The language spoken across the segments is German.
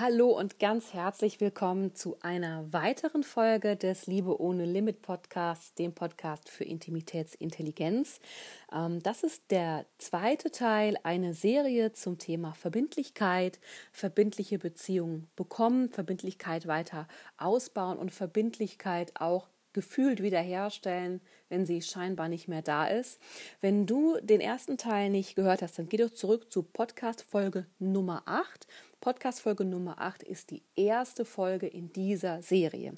Hallo und ganz herzlich willkommen zu einer weiteren Folge des Liebe ohne Limit Podcasts, dem Podcast für Intimitätsintelligenz. Ähm, das ist der zweite Teil einer Serie zum Thema Verbindlichkeit, verbindliche Beziehungen bekommen, Verbindlichkeit weiter ausbauen und Verbindlichkeit auch gefühlt wiederherstellen, wenn sie scheinbar nicht mehr da ist. Wenn du den ersten Teil nicht gehört hast, dann geh doch zurück zu Podcast Folge Nummer 8. Podcast Folge Nummer 8 ist die erste Folge in dieser Serie.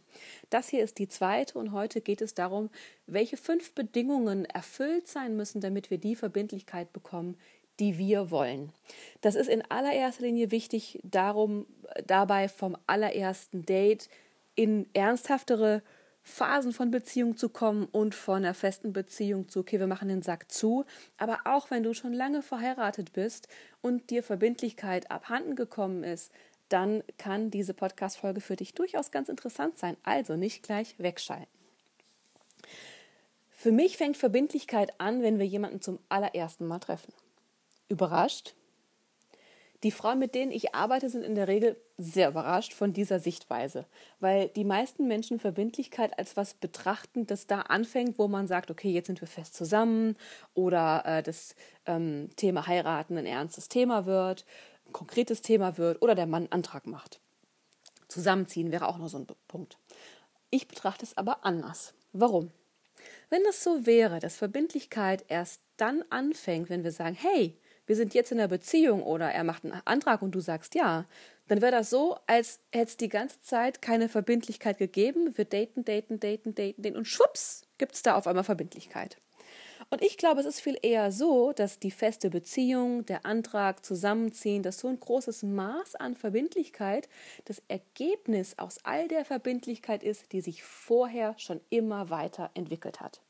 Das hier ist die zweite und heute geht es darum, welche fünf Bedingungen erfüllt sein müssen, damit wir die Verbindlichkeit bekommen, die wir wollen. Das ist in allererster Linie wichtig, darum dabei vom allerersten Date in ernsthaftere Phasen von Beziehung zu kommen und von einer festen Beziehung zu, okay, wir machen den Sack zu. Aber auch wenn du schon lange verheiratet bist und dir Verbindlichkeit abhanden gekommen ist, dann kann diese Podcast-Folge für dich durchaus ganz interessant sein. Also nicht gleich wegschalten. Für mich fängt Verbindlichkeit an, wenn wir jemanden zum allerersten Mal treffen. Überrascht, die Frauen, mit denen ich arbeite, sind in der Regel sehr überrascht von dieser Sichtweise, weil die meisten Menschen Verbindlichkeit als was betrachten, das da anfängt, wo man sagt, okay, jetzt sind wir fest zusammen oder äh, das ähm, Thema heiraten ein ernstes Thema wird, ein konkretes Thema wird oder der Mann einen Antrag macht. Zusammenziehen wäre auch noch so ein Punkt. Ich betrachte es aber anders. Warum? Wenn es so wäre, dass Verbindlichkeit erst dann anfängt, wenn wir sagen, hey, wir sind jetzt in einer Beziehung oder er macht einen Antrag und du sagst ja, dann wäre das so, als hätte es die ganze Zeit keine Verbindlichkeit gegeben. Wir daten, daten, daten, daten, daten und schwupps gibt es da auf einmal Verbindlichkeit. Und ich glaube, es ist viel eher so, dass die feste Beziehung, der Antrag, Zusammenziehen, dass so ein großes Maß an Verbindlichkeit das Ergebnis aus all der Verbindlichkeit ist, die sich vorher schon immer weiter entwickelt hat.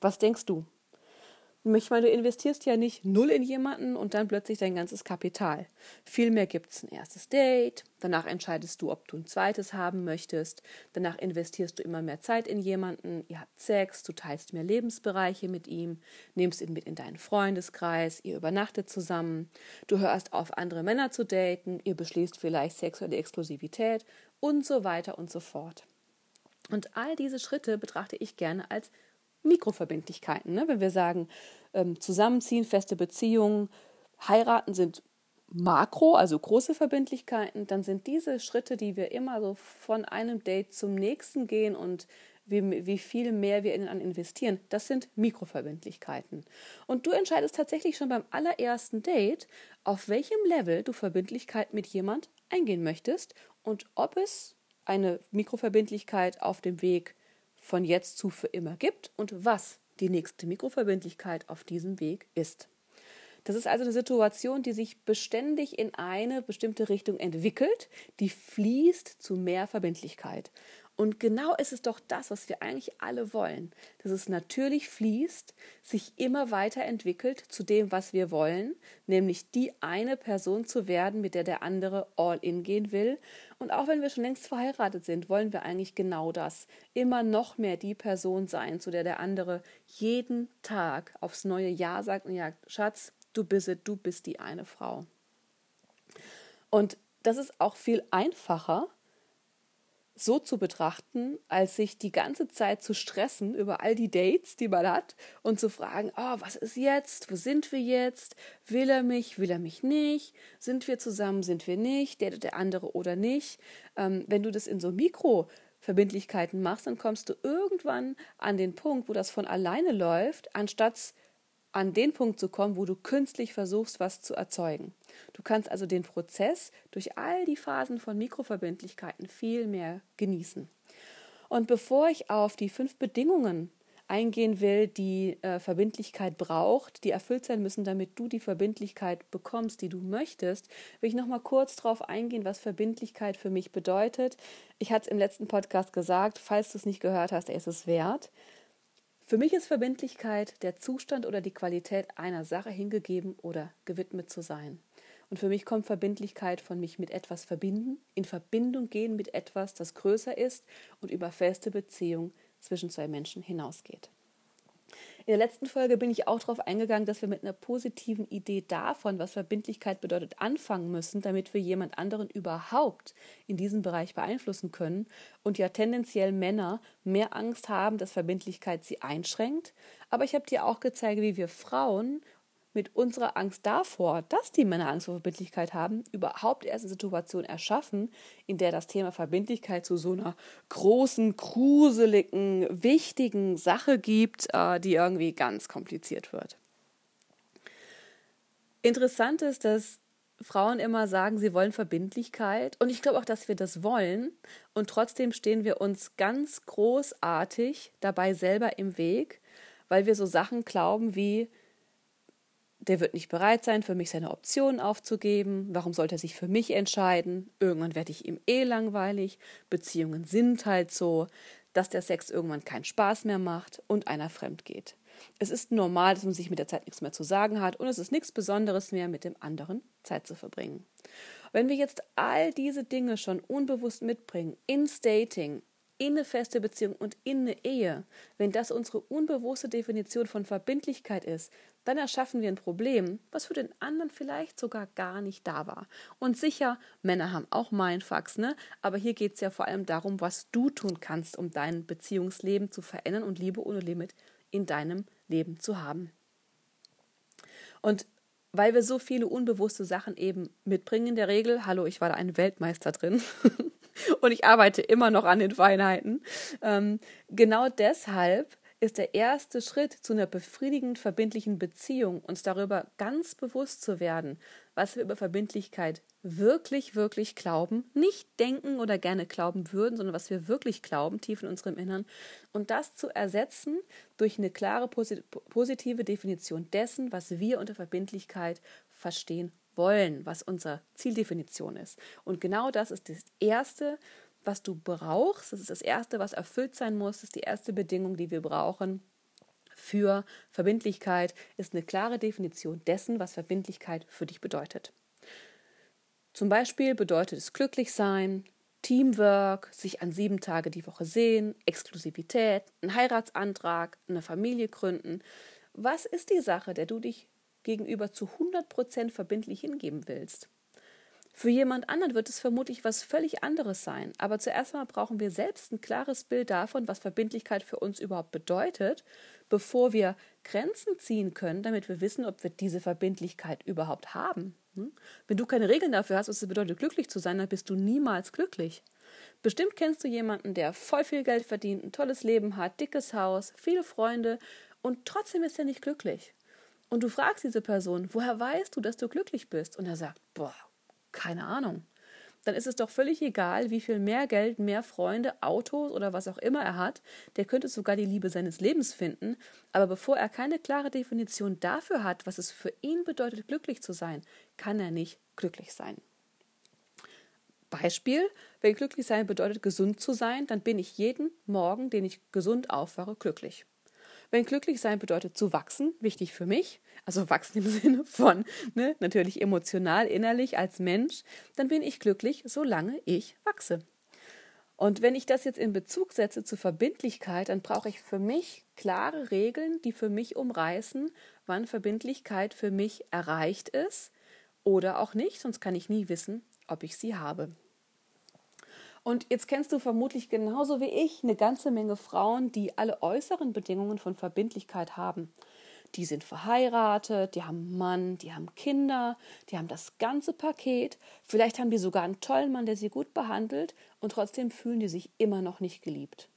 Was denkst du? Ich meine, du investierst ja nicht null in jemanden und dann plötzlich dein ganzes Kapital. Vielmehr gibt es ein erstes Date, danach entscheidest du, ob du ein zweites haben möchtest, danach investierst du immer mehr Zeit in jemanden, ihr habt Sex, du teilst mehr Lebensbereiche mit ihm, nimmst ihn mit in deinen Freundeskreis, ihr übernachtet zusammen, du hörst auf, andere Männer zu daten, ihr beschließt vielleicht sexuelle Exklusivität und so weiter und so fort. Und all diese Schritte betrachte ich gerne als Mikroverbindlichkeiten. Ne? Wenn wir sagen, ähm, zusammenziehen, feste Beziehungen, heiraten sind Makro, also große Verbindlichkeiten, dann sind diese Schritte, die wir immer so von einem Date zum nächsten gehen und wie, wie viel mehr wir innen investieren, das sind Mikroverbindlichkeiten. Und du entscheidest tatsächlich schon beim allerersten Date, auf welchem Level du Verbindlichkeit mit jemand eingehen möchtest und ob es eine Mikroverbindlichkeit auf dem Weg von jetzt zu für immer gibt und was die nächste Mikroverbindlichkeit auf diesem Weg ist. Das ist also eine Situation, die sich beständig in eine bestimmte Richtung entwickelt, die fließt zu mehr Verbindlichkeit. Und genau ist es doch das, was wir eigentlich alle wollen, dass es natürlich fließt, sich immer weiterentwickelt zu dem, was wir wollen, nämlich die eine Person zu werden, mit der der andere all in gehen will. Und auch wenn wir schon längst verheiratet sind, wollen wir eigentlich genau das, immer noch mehr die Person sein, zu der der andere jeden Tag aufs neue Ja sagt und ja, Schatz, du bist du bist die eine Frau. Und das ist auch viel einfacher, so zu betrachten, als sich die ganze Zeit zu stressen über all die Dates, die man hat und zu fragen, oh, was ist jetzt? Wo sind wir jetzt? Will er mich? Will er mich nicht? Sind wir zusammen? Sind wir nicht? Der der andere oder nicht? Ähm, wenn du das in so Mikroverbindlichkeiten machst, dann kommst du irgendwann an den Punkt, wo das von alleine läuft, anstatt an den Punkt zu kommen, wo du künstlich versuchst, was zu erzeugen. Du kannst also den Prozess durch all die Phasen von Mikroverbindlichkeiten viel mehr genießen. Und bevor ich auf die fünf Bedingungen eingehen will, die äh, Verbindlichkeit braucht, die erfüllt sein müssen, damit du die Verbindlichkeit bekommst, die du möchtest, will ich noch mal kurz darauf eingehen, was Verbindlichkeit für mich bedeutet. Ich hatte es im letzten Podcast gesagt, falls du es nicht gehört hast, ist es wert. Für mich ist Verbindlichkeit der Zustand oder die Qualität einer Sache hingegeben oder gewidmet zu sein. Und für mich kommt Verbindlichkeit von mich mit etwas verbinden, in Verbindung gehen mit etwas, das größer ist und über feste Beziehung zwischen zwei Menschen hinausgeht. In der letzten Folge bin ich auch darauf eingegangen, dass wir mit einer positiven Idee davon, was Verbindlichkeit bedeutet, anfangen müssen, damit wir jemand anderen überhaupt in diesem Bereich beeinflussen können und ja tendenziell Männer mehr Angst haben, dass Verbindlichkeit sie einschränkt. Aber ich habe dir auch gezeigt, wie wir Frauen mit unserer Angst davor, dass die Männer Angst vor Verbindlichkeit haben, überhaupt erst eine Situation erschaffen, in der das Thema Verbindlichkeit zu so einer großen, gruseligen, wichtigen Sache gibt, äh, die irgendwie ganz kompliziert wird. Interessant ist, dass Frauen immer sagen, sie wollen Verbindlichkeit. Und ich glaube auch, dass wir das wollen. Und trotzdem stehen wir uns ganz großartig dabei selber im Weg, weil wir so Sachen glauben wie, der wird nicht bereit sein, für mich seine Optionen aufzugeben. Warum sollte er sich für mich entscheiden? Irgendwann werde ich ihm eh langweilig. Beziehungen sind halt so, dass der Sex irgendwann keinen Spaß mehr macht und einer fremd geht. Es ist normal, dass man sich mit der Zeit nichts mehr zu sagen hat und es ist nichts Besonderes mehr, mit dem anderen Zeit zu verbringen. Wenn wir jetzt all diese Dinge schon unbewusst mitbringen, ins Dating, in eine feste Beziehung und in eine Ehe, wenn das unsere unbewusste Definition von Verbindlichkeit ist, dann erschaffen wir ein Problem, was für den anderen vielleicht sogar gar nicht da war. Und sicher, Männer haben auch Mindfucks, ne? Aber hier geht es ja vor allem darum, was du tun kannst, um dein Beziehungsleben zu verändern und Liebe ohne Limit in deinem Leben zu haben. Und weil wir so viele unbewusste Sachen eben mitbringen in der Regel, hallo, ich war da ein Weltmeister drin, und ich arbeite immer noch an den Feinheiten. Ähm, genau deshalb ist der erste Schritt zu einer befriedigend verbindlichen Beziehung, uns darüber ganz bewusst zu werden, was wir über Verbindlichkeit wirklich, wirklich glauben, nicht denken oder gerne glauben würden, sondern was wir wirklich glauben, tief in unserem Innern, und das zu ersetzen durch eine klare positive Definition dessen, was wir unter Verbindlichkeit verstehen wollen, was unsere Zieldefinition ist. Und genau das ist das Erste, was du brauchst. Das ist das Erste, was erfüllt sein muss. Das ist die erste Bedingung, die wir brauchen für Verbindlichkeit, ist eine klare Definition dessen, was Verbindlichkeit für dich bedeutet. Zum Beispiel bedeutet es glücklich sein, Teamwork, sich an sieben Tage die Woche sehen, Exklusivität, ein Heiratsantrag, eine Familie gründen. Was ist die Sache, der du dich gegenüber zu 100% verbindlich hingeben willst. Für jemand anderen wird es vermutlich was völlig anderes sein, aber zuerst einmal brauchen wir selbst ein klares Bild davon, was Verbindlichkeit für uns überhaupt bedeutet, bevor wir Grenzen ziehen können, damit wir wissen, ob wir diese Verbindlichkeit überhaupt haben. Hm? Wenn du keine Regeln dafür hast, was es bedeutet, glücklich zu sein, dann bist du niemals glücklich. Bestimmt kennst du jemanden, der voll viel Geld verdient, ein tolles Leben hat, dickes Haus, viele Freunde und trotzdem ist er nicht glücklich. Und du fragst diese Person, woher weißt du, dass du glücklich bist? Und er sagt, boah, keine Ahnung. Dann ist es doch völlig egal, wie viel mehr Geld, mehr Freunde, Autos oder was auch immer er hat. Der könnte sogar die Liebe seines Lebens finden. Aber bevor er keine klare Definition dafür hat, was es für ihn bedeutet, glücklich zu sein, kann er nicht glücklich sein. Beispiel, wenn glücklich sein bedeutet, gesund zu sein, dann bin ich jeden Morgen, den ich gesund aufwache, glücklich. Wenn glücklich sein bedeutet zu wachsen, wichtig für mich, also wachsen im Sinne von ne, natürlich emotional, innerlich als Mensch, dann bin ich glücklich, solange ich wachse. Und wenn ich das jetzt in Bezug setze zur Verbindlichkeit, dann brauche ich für mich klare Regeln, die für mich umreißen, wann Verbindlichkeit für mich erreicht ist oder auch nicht, sonst kann ich nie wissen, ob ich sie habe. Und jetzt kennst du vermutlich genauso wie ich eine ganze Menge Frauen, die alle äußeren Bedingungen von Verbindlichkeit haben. Die sind verheiratet, die haben einen Mann, die haben Kinder, die haben das ganze Paket. Vielleicht haben die sogar einen tollen Mann, der sie gut behandelt und trotzdem fühlen die sich immer noch nicht geliebt.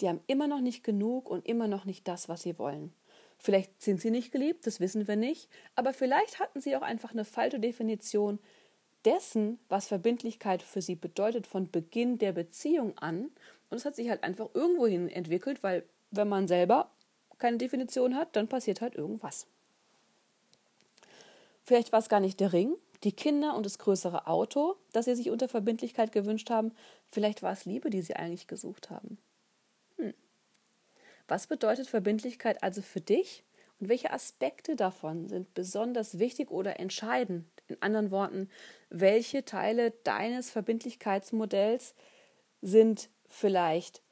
Die haben immer noch nicht genug und immer noch nicht das, was sie wollen. Vielleicht sind sie nicht geliebt, das wissen wir nicht, aber vielleicht hatten sie auch einfach eine falsche Definition dessen, was Verbindlichkeit für sie bedeutet, von Beginn der Beziehung an. Und es hat sich halt einfach irgendwohin entwickelt, weil wenn man selber keine Definition hat, dann passiert halt irgendwas. Vielleicht war es gar nicht der Ring, die Kinder und das größere Auto, das sie sich unter Verbindlichkeit gewünscht haben. Vielleicht war es Liebe, die sie eigentlich gesucht haben. Hm. Was bedeutet Verbindlichkeit also für dich und welche Aspekte davon sind besonders wichtig oder entscheidend? In anderen Worten, welche Teile deines Verbindlichkeitsmodells sind vielleicht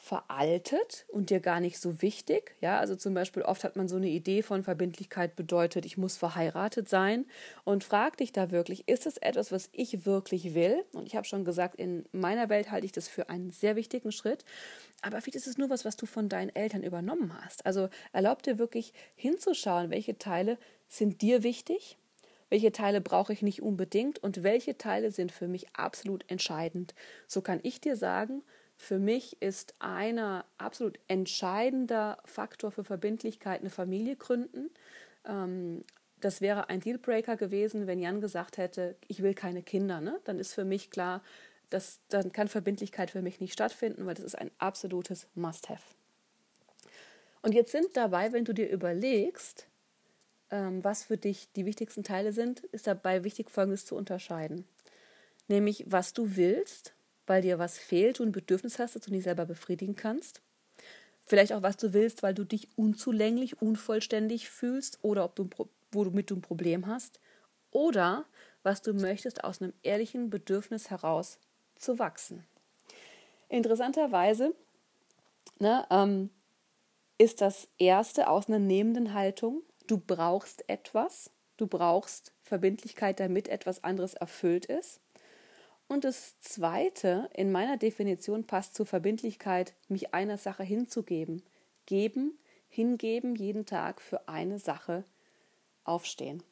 veraltet und dir gar nicht so wichtig. Ja, also zum Beispiel oft hat man so eine Idee von Verbindlichkeit bedeutet, ich muss verheiratet sein und frag dich da wirklich, ist es etwas, was ich wirklich will? Und ich habe schon gesagt, in meiner Welt halte ich das für einen sehr wichtigen Schritt. Aber vielleicht ist es nur was, was du von deinen Eltern übernommen hast. Also erlaub dir wirklich hinzuschauen, welche Teile sind dir wichtig, welche Teile brauche ich nicht unbedingt und welche Teile sind für mich absolut entscheidend. So kann ich dir sagen, für mich ist einer absolut entscheidender Faktor für Verbindlichkeit eine Familie gründen. Ähm, das wäre ein Dealbreaker gewesen, wenn Jan gesagt hätte, ich will keine Kinder. Ne? Dann ist für mich klar, dass, dann kann Verbindlichkeit für mich nicht stattfinden, weil das ist ein absolutes Must-Have. Und jetzt sind dabei, wenn du dir überlegst, ähm, was für dich die wichtigsten Teile sind, ist dabei wichtig, Folgendes zu unterscheiden. Nämlich, was du willst weil dir was fehlt, du ein Bedürfnis hast, das du nicht selber befriedigen kannst. Vielleicht auch, was du willst, weil du dich unzulänglich, unvollständig fühlst oder ob du, womit du ein Problem hast. Oder was du möchtest, aus einem ehrlichen Bedürfnis heraus zu wachsen. Interessanterweise ne, ähm, ist das erste aus einer nehmenden Haltung. Du brauchst etwas, du brauchst Verbindlichkeit, damit etwas anderes erfüllt ist. Und das Zweite in meiner Definition passt zur Verbindlichkeit, mich einer Sache hinzugeben. Geben, hingeben, jeden Tag für eine Sache aufstehen.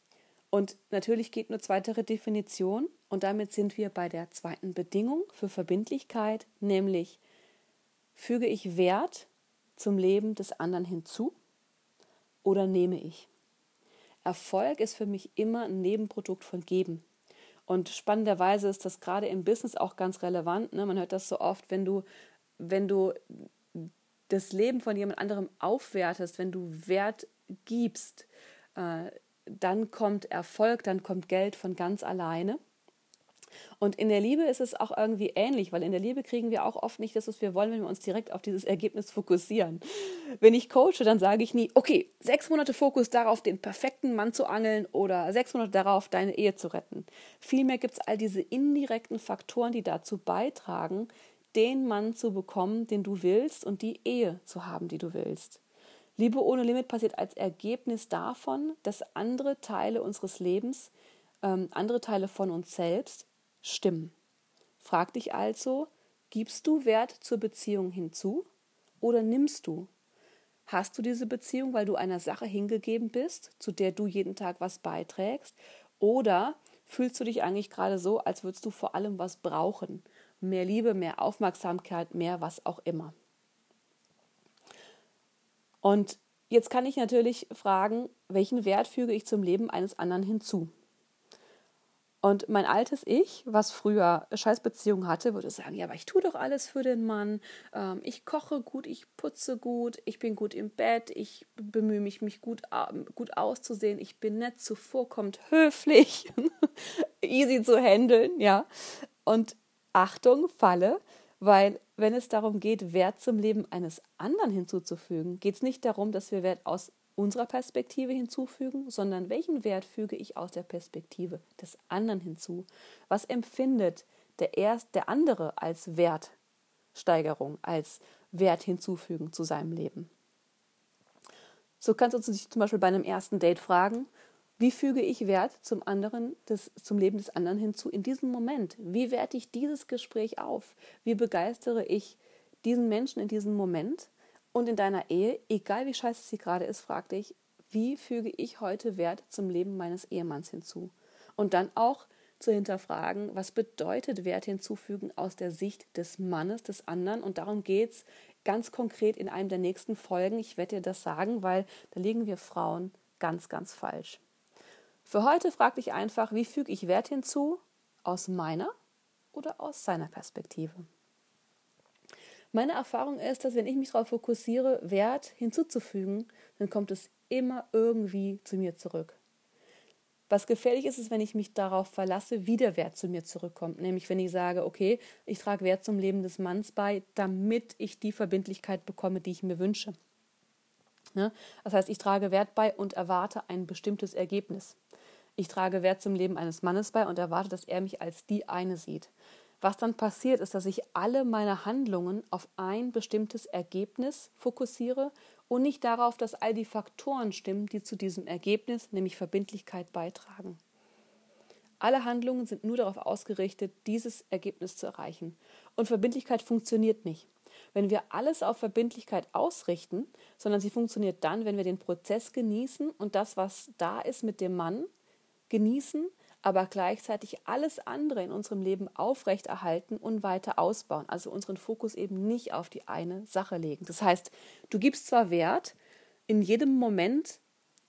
Und natürlich geht nur zweitere Definition und damit sind wir bei der zweiten Bedingung für Verbindlichkeit, nämlich füge ich Wert zum Leben des anderen hinzu oder nehme ich? Erfolg ist für mich immer ein Nebenprodukt von Geben. Und spannenderweise ist das gerade im Business auch ganz relevant. Ne? Man hört das so oft, wenn du, wenn du das Leben von jemand anderem aufwertest, wenn du Wert gibst, äh, dann kommt Erfolg, dann kommt Geld von ganz alleine. Und in der Liebe ist es auch irgendwie ähnlich, weil in der Liebe kriegen wir auch oft nicht das, was wir wollen, wenn wir uns direkt auf dieses Ergebnis fokussieren. Wenn ich coache, dann sage ich nie, okay, sechs Monate Fokus darauf, den perfekten Mann zu angeln oder sechs Monate darauf, deine Ehe zu retten. Vielmehr gibt es all diese indirekten Faktoren, die dazu beitragen, den Mann zu bekommen, den du willst und die Ehe zu haben, die du willst. Liebe ohne Limit passiert als Ergebnis davon, dass andere Teile unseres Lebens, ähm, andere Teile von uns selbst stimmen. Frag dich also, gibst du Wert zur Beziehung hinzu oder nimmst du? Hast du diese Beziehung, weil du einer Sache hingegeben bist, zu der du jeden Tag was beiträgst? Oder fühlst du dich eigentlich gerade so, als würdest du vor allem was brauchen? Mehr Liebe, mehr Aufmerksamkeit, mehr was auch immer. Und jetzt kann ich natürlich fragen, welchen Wert füge ich zum Leben eines anderen hinzu? Und mein altes Ich, was früher Scheißbeziehungen hatte, würde sagen, ja, aber ich tue doch alles für den Mann. Ähm, ich koche gut, ich putze gut, ich bin gut im Bett, ich bemühe mich, mich gut, gut auszusehen, ich bin nett, zuvorkommend, höflich, easy zu handeln, ja. Und Achtung, Falle, weil wenn es darum geht, Wert zum Leben eines anderen hinzuzufügen, geht es nicht darum, dass wir Wert aus unserer Perspektive hinzufügen, sondern welchen Wert füge ich aus der Perspektive des anderen hinzu? Was empfindet der, erst, der andere als Wertsteigerung, als Wert hinzufügen zu seinem Leben? So kannst du dich zum Beispiel bei einem ersten Date fragen, wie füge ich Wert zum anderen, des, zum Leben des anderen hinzu in diesem Moment? Wie werte ich dieses Gespräch auf? Wie begeistere ich diesen Menschen in diesem Moment? Und in deiner Ehe, egal wie scheiße sie gerade ist, frag dich, wie füge ich heute Wert zum Leben meines Ehemanns hinzu? Und dann auch zu hinterfragen, was bedeutet Wert hinzufügen aus der Sicht des Mannes, des anderen. Und darum geht es ganz konkret in einem der nächsten Folgen. Ich werde dir das sagen, weil da liegen wir Frauen ganz, ganz falsch. Für heute frag dich einfach, wie füge ich Wert hinzu aus meiner oder aus seiner Perspektive? Meine Erfahrung ist, dass wenn ich mich darauf fokussiere, Wert hinzuzufügen, dann kommt es immer irgendwie zu mir zurück. Was gefährlich ist, ist, wenn ich mich darauf verlasse, wie der Wert zu mir zurückkommt. Nämlich, wenn ich sage, okay, ich trage Wert zum Leben des Manns bei, damit ich die Verbindlichkeit bekomme, die ich mir wünsche. Ne? Das heißt, ich trage Wert bei und erwarte ein bestimmtes Ergebnis. Ich trage Wert zum Leben eines Mannes bei und erwarte, dass er mich als die eine sieht. Was dann passiert, ist, dass ich alle meine Handlungen auf ein bestimmtes Ergebnis fokussiere und nicht darauf, dass all die Faktoren stimmen, die zu diesem Ergebnis, nämlich Verbindlichkeit, beitragen. Alle Handlungen sind nur darauf ausgerichtet, dieses Ergebnis zu erreichen. Und Verbindlichkeit funktioniert nicht, wenn wir alles auf Verbindlichkeit ausrichten, sondern sie funktioniert dann, wenn wir den Prozess genießen und das, was da ist mit dem Mann, genießen, aber gleichzeitig alles andere in unserem Leben aufrechterhalten und weiter ausbauen. Also unseren Fokus eben nicht auf die eine Sache legen. Das heißt, du gibst zwar Wert in jedem Moment,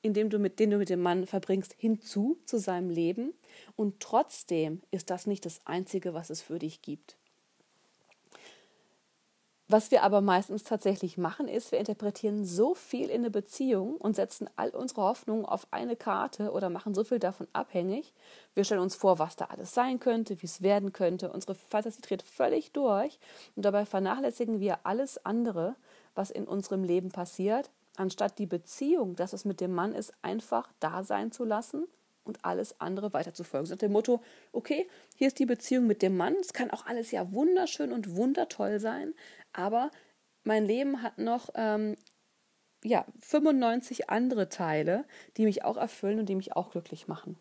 in dem du mit, den du mit dem Mann verbringst, hinzu zu seinem Leben, und trotzdem ist das nicht das Einzige, was es für dich gibt. Was wir aber meistens tatsächlich machen, ist, wir interpretieren so viel in eine Beziehung und setzen all unsere Hoffnungen auf eine Karte oder machen so viel davon abhängig. Wir stellen uns vor, was da alles sein könnte, wie es werden könnte. Unsere Fantasie dreht völlig durch und dabei vernachlässigen wir alles andere, was in unserem Leben passiert, anstatt die Beziehung, dass es mit dem Mann ist, einfach da sein zu lassen und alles andere weiterzufolgen. So nach dem Motto, okay, hier ist die Beziehung mit dem Mann, es kann auch alles ja wunderschön und wundertoll sein, aber mein Leben hat noch ähm, ja, 95 andere Teile, die mich auch erfüllen und die mich auch glücklich machen.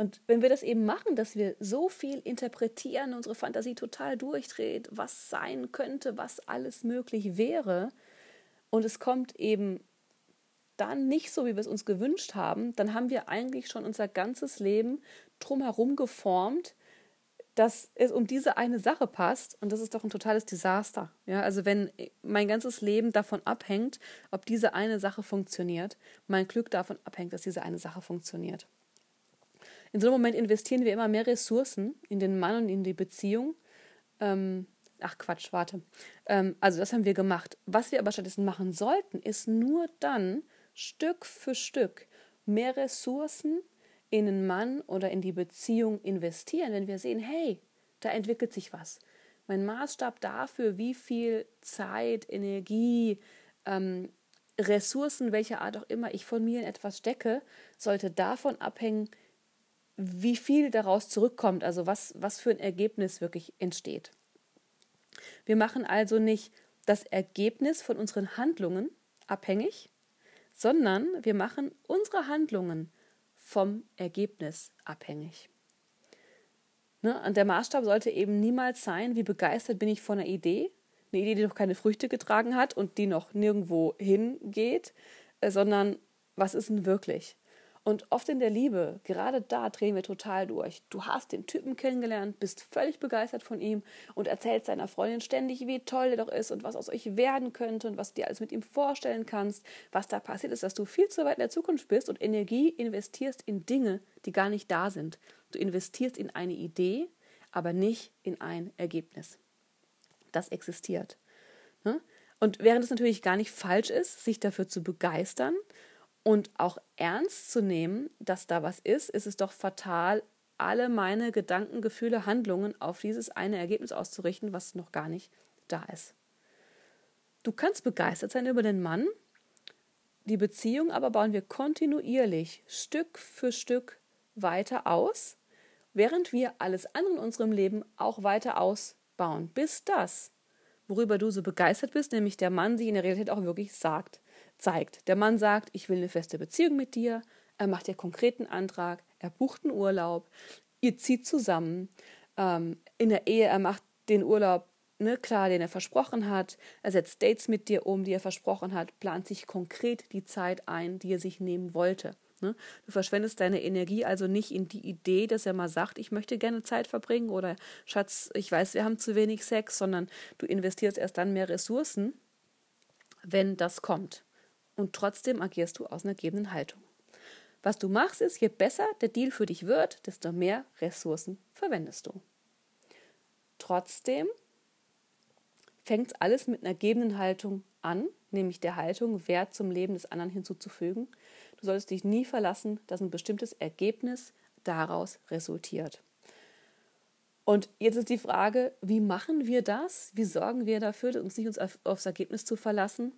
Und wenn wir das eben machen, dass wir so viel interpretieren, unsere Fantasie total durchdreht, was sein könnte, was alles möglich wäre, und es kommt eben dann nicht so, wie wir es uns gewünscht haben, dann haben wir eigentlich schon unser ganzes Leben drumherum geformt, dass es um diese eine Sache passt und das ist doch ein totales Desaster. Ja, also wenn mein ganzes Leben davon abhängt, ob diese eine Sache funktioniert, mein Glück davon abhängt, dass diese eine Sache funktioniert. In so einem Moment investieren wir immer mehr Ressourcen in den Mann und in die Beziehung, ähm, Ach Quatsch, warte. Ähm, also das haben wir gemacht. Was wir aber stattdessen machen sollten, ist nur dann Stück für Stück mehr Ressourcen in einen Mann oder in die Beziehung investieren, wenn wir sehen, hey, da entwickelt sich was. Mein Maßstab dafür, wie viel Zeit, Energie, ähm, Ressourcen, welcher Art auch immer ich von mir in etwas stecke, sollte davon abhängen, wie viel daraus zurückkommt, also was, was für ein Ergebnis wirklich entsteht. Wir machen also nicht das Ergebnis von unseren Handlungen abhängig, sondern wir machen unsere Handlungen vom Ergebnis abhängig. Ne? Und der Maßstab sollte eben niemals sein, wie begeistert bin ich von einer Idee, eine Idee, die noch keine Früchte getragen hat und die noch nirgendwo hingeht, äh, sondern was ist denn wirklich? Und oft in der Liebe, gerade da drehen wir total durch. Du hast den Typen kennengelernt, bist völlig begeistert von ihm und erzählst seiner Freundin ständig, wie toll er doch ist und was aus euch werden könnte und was du dir alles mit ihm vorstellen kannst. Was da passiert ist, dass du viel zu weit in der Zukunft bist und Energie investierst in Dinge, die gar nicht da sind. Du investierst in eine Idee, aber nicht in ein Ergebnis. Das existiert. Ne? Und während es natürlich gar nicht falsch ist, sich dafür zu begeistern, und auch ernst zu nehmen, dass da was ist, ist es doch fatal, alle meine Gedanken, Gefühle, Handlungen auf dieses eine Ergebnis auszurichten, was noch gar nicht da ist. Du kannst begeistert sein über den Mann, die Beziehung aber bauen wir kontinuierlich Stück für Stück weiter aus, während wir alles andere in unserem Leben auch weiter ausbauen, bis das, worüber du so begeistert bist, nämlich der Mann sich in der Realität auch wirklich sagt zeigt. Der Mann sagt, ich will eine feste Beziehung mit dir, er macht dir konkreten Antrag, er bucht einen Urlaub, ihr zieht zusammen. Ähm, in der Ehe, er macht den Urlaub ne, klar, den er versprochen hat, er setzt Dates mit dir um, die er versprochen hat, plant sich konkret die Zeit ein, die er sich nehmen wollte. Ne? Du verschwendest deine Energie also nicht in die Idee, dass er mal sagt, ich möchte gerne Zeit verbringen oder Schatz, ich weiß, wir haben zu wenig Sex, sondern du investierst erst dann mehr Ressourcen, wenn das kommt und trotzdem agierst du aus einer gebenden Haltung. Was du machst ist, je besser der Deal für dich wird, desto mehr Ressourcen verwendest du. Trotzdem fängt alles mit einer gebenden Haltung an, nämlich der Haltung, Wert zum Leben des anderen hinzuzufügen. Du solltest dich nie verlassen, dass ein bestimmtes Ergebnis daraus resultiert. Und jetzt ist die Frage, wie machen wir das? Wie sorgen wir dafür, uns nicht aufs Ergebnis zu verlassen?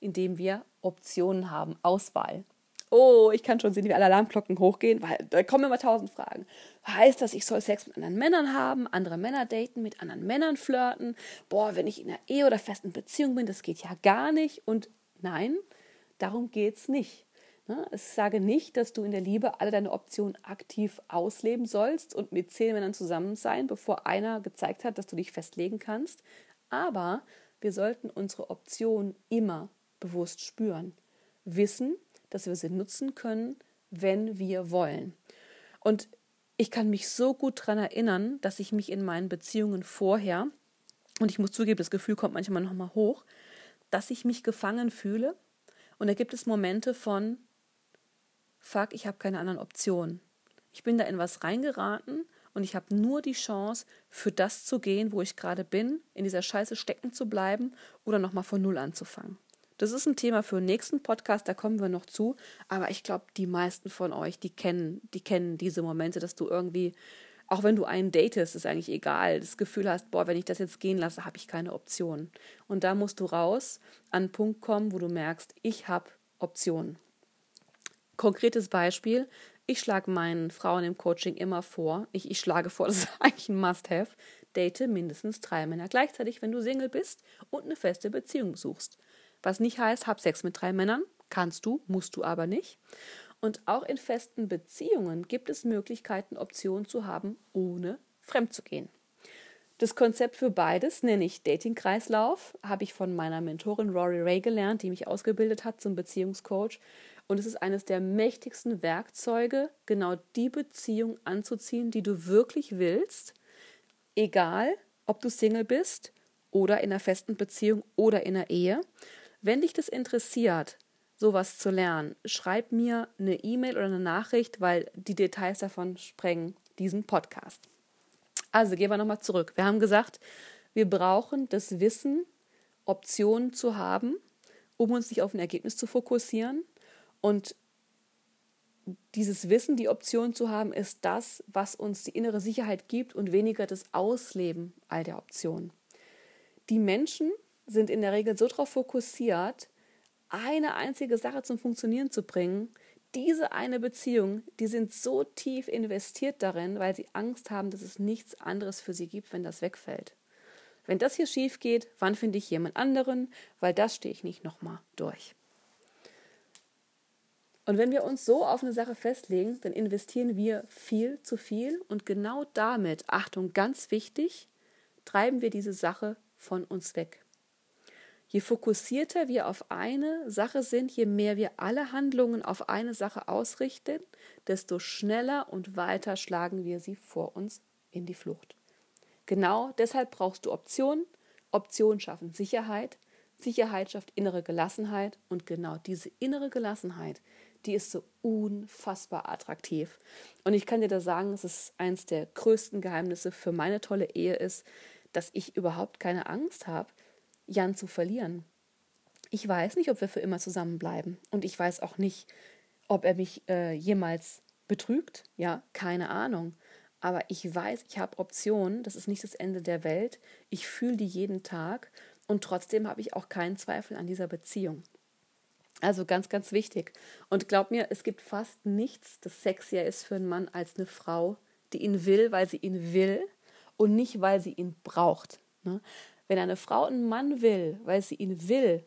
Indem wir Optionen haben, Auswahl. Oh, ich kann schon sehen, wie alle Alarmglocken hochgehen, weil da kommen immer tausend Fragen. Heißt das, ich soll Sex mit anderen Männern haben, andere Männer daten, mit anderen Männern flirten? Boah, wenn ich in einer Ehe oder festen Beziehung bin, das geht ja gar nicht. Und nein, darum geht es nicht. Ne? Ich sage nicht, dass du in der Liebe alle deine Optionen aktiv ausleben sollst und mit zehn Männern zusammen sein, bevor einer gezeigt hat, dass du dich festlegen kannst. Aber wir sollten unsere Optionen immer bewusst spüren. Wissen, dass wir sie nutzen können, wenn wir wollen. Und ich kann mich so gut daran erinnern, dass ich mich in meinen Beziehungen vorher, und ich muss zugeben, das Gefühl kommt manchmal nochmal hoch, dass ich mich gefangen fühle. Und da gibt es Momente von, fuck, ich habe keine anderen Optionen. Ich bin da in was reingeraten und ich habe nur die Chance, für das zu gehen, wo ich gerade bin, in dieser Scheiße stecken zu bleiben oder nochmal von Null anzufangen. Das ist ein Thema für den nächsten Podcast, da kommen wir noch zu. Aber ich glaube, die meisten von euch, die kennen, die kennen diese Momente, dass du irgendwie, auch wenn du einen datest, ist eigentlich egal, das Gefühl hast, boah, wenn ich das jetzt gehen lasse, habe ich keine Option. Und da musst du raus an einen Punkt kommen, wo du merkst, ich habe Optionen. Konkretes Beispiel, ich schlage meinen Frauen im Coaching immer vor, ich, ich schlage vor, das ist eigentlich ein Must-Have, date mindestens drei Männer gleichzeitig, wenn du Single bist und eine feste Beziehung suchst. Was nicht heißt, hab Sex mit drei Männern, kannst du, musst du aber nicht. Und auch in festen Beziehungen gibt es Möglichkeiten, Optionen zu haben, ohne fremd zu gehen. Das Konzept für beides nenne ich Dating-Kreislauf, habe ich von meiner Mentorin Rory Ray gelernt, die mich ausgebildet hat zum Beziehungscoach. Und es ist eines der mächtigsten Werkzeuge, genau die Beziehung anzuziehen, die du wirklich willst, egal ob du Single bist oder in einer festen Beziehung oder in einer Ehe. Wenn dich das interessiert, sowas zu lernen, schreib mir eine E-Mail oder eine Nachricht, weil die Details davon sprengen diesen Podcast. Also gehen wir nochmal zurück. Wir haben gesagt, wir brauchen das Wissen, Optionen zu haben, um uns nicht auf ein Ergebnis zu fokussieren. Und dieses Wissen, die Option zu haben, ist das, was uns die innere Sicherheit gibt und weniger das Ausleben all der Optionen. Die Menschen sind in der Regel so darauf fokussiert, eine einzige Sache zum Funktionieren zu bringen. Diese eine Beziehung, die sind so tief investiert darin, weil sie Angst haben, dass es nichts anderes für sie gibt, wenn das wegfällt. Wenn das hier schief geht, wann finde ich jemand anderen? Weil das stehe ich nicht nochmal durch. Und wenn wir uns so auf eine Sache festlegen, dann investieren wir viel zu viel und genau damit, Achtung, ganz wichtig, treiben wir diese Sache von uns weg. Je fokussierter wir auf eine Sache sind, je mehr wir alle Handlungen auf eine Sache ausrichten, desto schneller und weiter schlagen wir sie vor uns in die Flucht. Genau deshalb brauchst du Optionen. Optionen schaffen Sicherheit. Sicherheit schafft innere Gelassenheit. Und genau diese innere Gelassenheit, die ist so unfassbar attraktiv. Und ich kann dir da sagen, es eines der größten Geheimnisse für meine tolle Ehe ist, dass ich überhaupt keine Angst habe, Jan zu verlieren. Ich weiß nicht, ob wir für immer zusammenbleiben. Und ich weiß auch nicht, ob er mich äh, jemals betrügt. Ja, keine Ahnung. Aber ich weiß, ich habe Optionen. Das ist nicht das Ende der Welt. Ich fühle die jeden Tag. Und trotzdem habe ich auch keinen Zweifel an dieser Beziehung. Also ganz, ganz wichtig. Und glaub mir, es gibt fast nichts, das sexier ist für einen Mann als eine Frau, die ihn will, weil sie ihn will und nicht, weil sie ihn braucht. Ne? Wenn eine Frau einen Mann will, weil sie ihn will,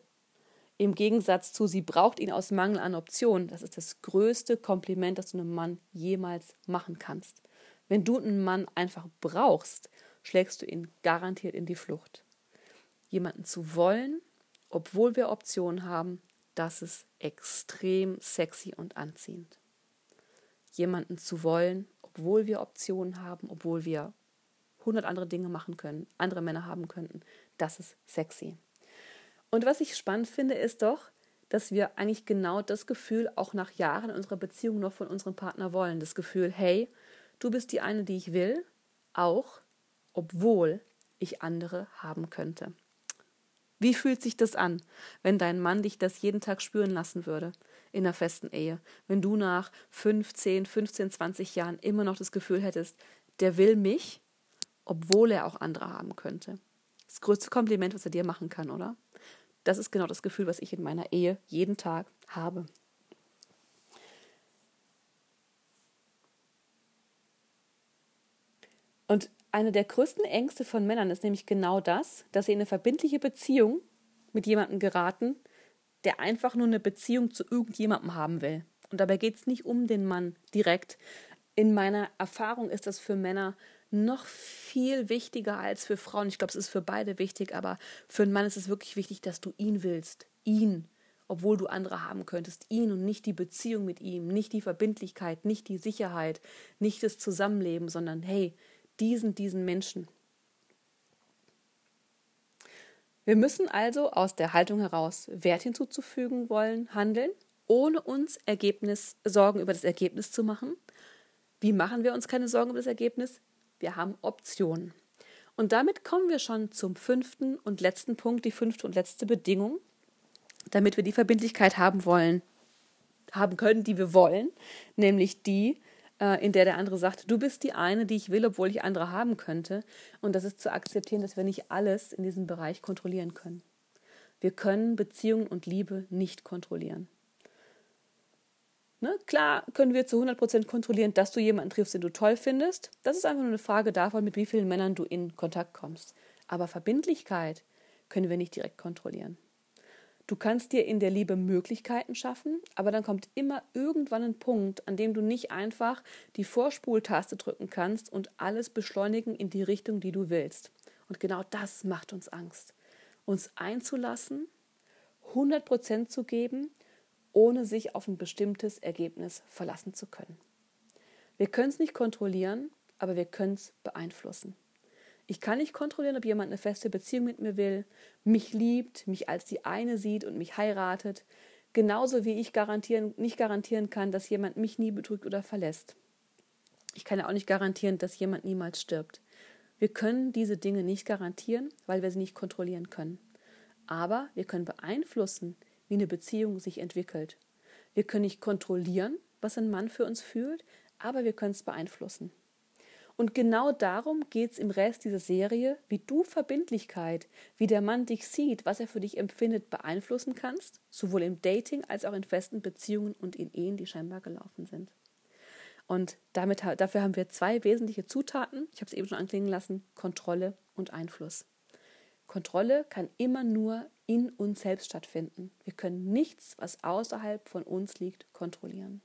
im Gegensatz zu sie braucht ihn aus Mangel an Optionen, das ist das größte Kompliment, das du einem Mann jemals machen kannst. Wenn du einen Mann einfach brauchst, schlägst du ihn garantiert in die Flucht. Jemanden zu wollen, obwohl wir Optionen haben, das ist extrem sexy und anziehend. Jemanden zu wollen, obwohl wir Optionen haben, obwohl wir hundert andere Dinge machen können, andere Männer haben könnten, das ist sexy. Und was ich spannend finde, ist doch, dass wir eigentlich genau das Gefühl auch nach Jahren unserer Beziehung noch von unserem Partner wollen. Das Gefühl, hey, du bist die eine, die ich will, auch obwohl ich andere haben könnte. Wie fühlt sich das an, wenn dein Mann dich das jeden Tag spüren lassen würde in einer festen Ehe? Wenn du nach 15, 15, 20 Jahren immer noch das Gefühl hättest, der will mich, obwohl er auch andere haben könnte. Das größte Kompliment, was er dir machen kann, oder? Das ist genau das Gefühl, was ich in meiner Ehe jeden Tag habe. Und eine der größten Ängste von Männern ist nämlich genau das, dass sie in eine verbindliche Beziehung mit jemandem geraten, der einfach nur eine Beziehung zu irgendjemandem haben will. Und dabei geht es nicht um den Mann direkt. In meiner Erfahrung ist das für Männer noch viel wichtiger als für Frauen. Ich glaube, es ist für beide wichtig, aber für einen Mann ist es wirklich wichtig, dass du ihn willst. Ihn. Obwohl du andere haben könntest. Ihn und nicht die Beziehung mit ihm, nicht die Verbindlichkeit, nicht die Sicherheit, nicht das Zusammenleben, sondern hey, diesen, diesen Menschen. Wir müssen also aus der Haltung heraus Wert hinzuzufügen wollen, handeln, ohne uns Ergebnis, Sorgen über das Ergebnis zu machen. Wie machen wir uns keine Sorgen über das Ergebnis? Wir haben Optionen. Und damit kommen wir schon zum fünften und letzten Punkt, die fünfte und letzte Bedingung, damit wir die Verbindlichkeit haben wollen, haben können, die wir wollen, nämlich die, äh, in der der andere sagt, du bist die eine, die ich will, obwohl ich andere haben könnte. Und das ist zu akzeptieren, dass wir nicht alles in diesem Bereich kontrollieren können. Wir können Beziehungen und Liebe nicht kontrollieren. Ne? Klar können wir zu 100% kontrollieren, dass du jemanden triffst, den du toll findest. Das ist einfach nur eine Frage davon, mit wie vielen Männern du in Kontakt kommst. Aber Verbindlichkeit können wir nicht direkt kontrollieren. Du kannst dir in der Liebe Möglichkeiten schaffen, aber dann kommt immer irgendwann ein Punkt, an dem du nicht einfach die Vorspultaste drücken kannst und alles beschleunigen in die Richtung, die du willst. Und genau das macht uns Angst. Uns einzulassen, 100% zu geben ohne sich auf ein bestimmtes Ergebnis verlassen zu können. Wir können es nicht kontrollieren, aber wir können es beeinflussen. Ich kann nicht kontrollieren, ob jemand eine feste Beziehung mit mir will, mich liebt, mich als die eine sieht und mich heiratet, genauso wie ich garantieren, nicht garantieren kann, dass jemand mich nie betrügt oder verlässt. Ich kann ja auch nicht garantieren, dass jemand niemals stirbt. Wir können diese Dinge nicht garantieren, weil wir sie nicht kontrollieren können. Aber wir können beeinflussen, wie eine Beziehung sich entwickelt. Wir können nicht kontrollieren, was ein Mann für uns fühlt, aber wir können es beeinflussen. Und genau darum geht es im Rest dieser Serie, wie du Verbindlichkeit, wie der Mann dich sieht, was er für dich empfindet, beeinflussen kannst, sowohl im Dating als auch in festen Beziehungen und in Ehen, die scheinbar gelaufen sind. Und damit, dafür haben wir zwei wesentliche Zutaten. Ich habe es eben schon anklingen lassen: Kontrolle und Einfluss. Kontrolle kann immer nur in uns selbst stattfinden. Wir können nichts, was außerhalb von uns liegt, kontrollieren.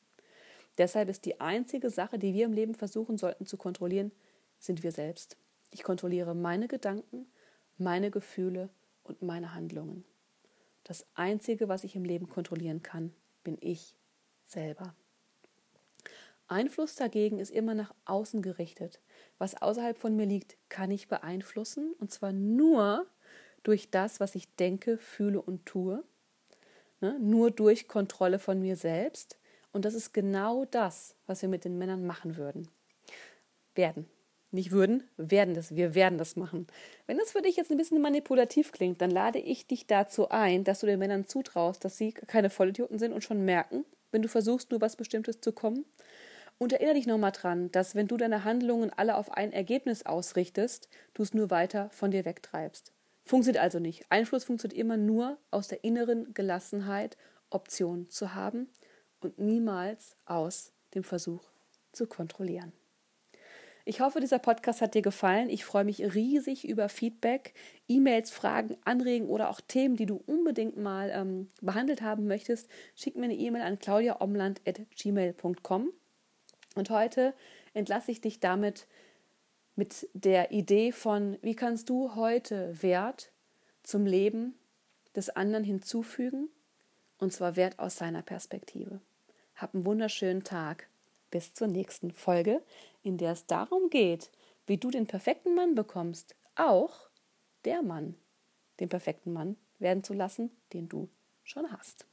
Deshalb ist die einzige Sache, die wir im Leben versuchen sollten zu kontrollieren, sind wir selbst. Ich kontrolliere meine Gedanken, meine Gefühle und meine Handlungen. Das Einzige, was ich im Leben kontrollieren kann, bin ich selber. Einfluss dagegen ist immer nach außen gerichtet. Was außerhalb von mir liegt, kann ich beeinflussen und zwar nur, durch das, was ich denke, fühle und tue, ne? nur durch Kontrolle von mir selbst. Und das ist genau das, was wir mit den Männern machen würden. Werden. Nicht würden, werden das. Wir werden das machen. Wenn das für dich jetzt ein bisschen manipulativ klingt, dann lade ich dich dazu ein, dass du den Männern zutraust, dass sie keine Vollidioten sind und schon merken, wenn du versuchst, nur was Bestimmtes zu kommen. Und erinnere dich nochmal dran, dass wenn du deine Handlungen alle auf ein Ergebnis ausrichtest, du es nur weiter von dir wegtreibst. Funktioniert also nicht. Einfluss funktioniert immer nur aus der inneren Gelassenheit, Optionen zu haben und niemals aus dem Versuch zu kontrollieren. Ich hoffe, dieser Podcast hat dir gefallen. Ich freue mich riesig über Feedback, E-Mails, Fragen, Anregungen oder auch Themen, die du unbedingt mal ähm, behandelt haben möchtest. Schick mir eine E-Mail an claudiaomland.gmail.com. Und heute entlasse ich dich damit mit der Idee von, wie kannst du heute Wert zum Leben des anderen hinzufügen, und zwar Wert aus seiner Perspektive. Hab einen wunderschönen Tag. Bis zur nächsten Folge, in der es darum geht, wie du den perfekten Mann bekommst, auch der Mann, den perfekten Mann werden zu lassen, den du schon hast.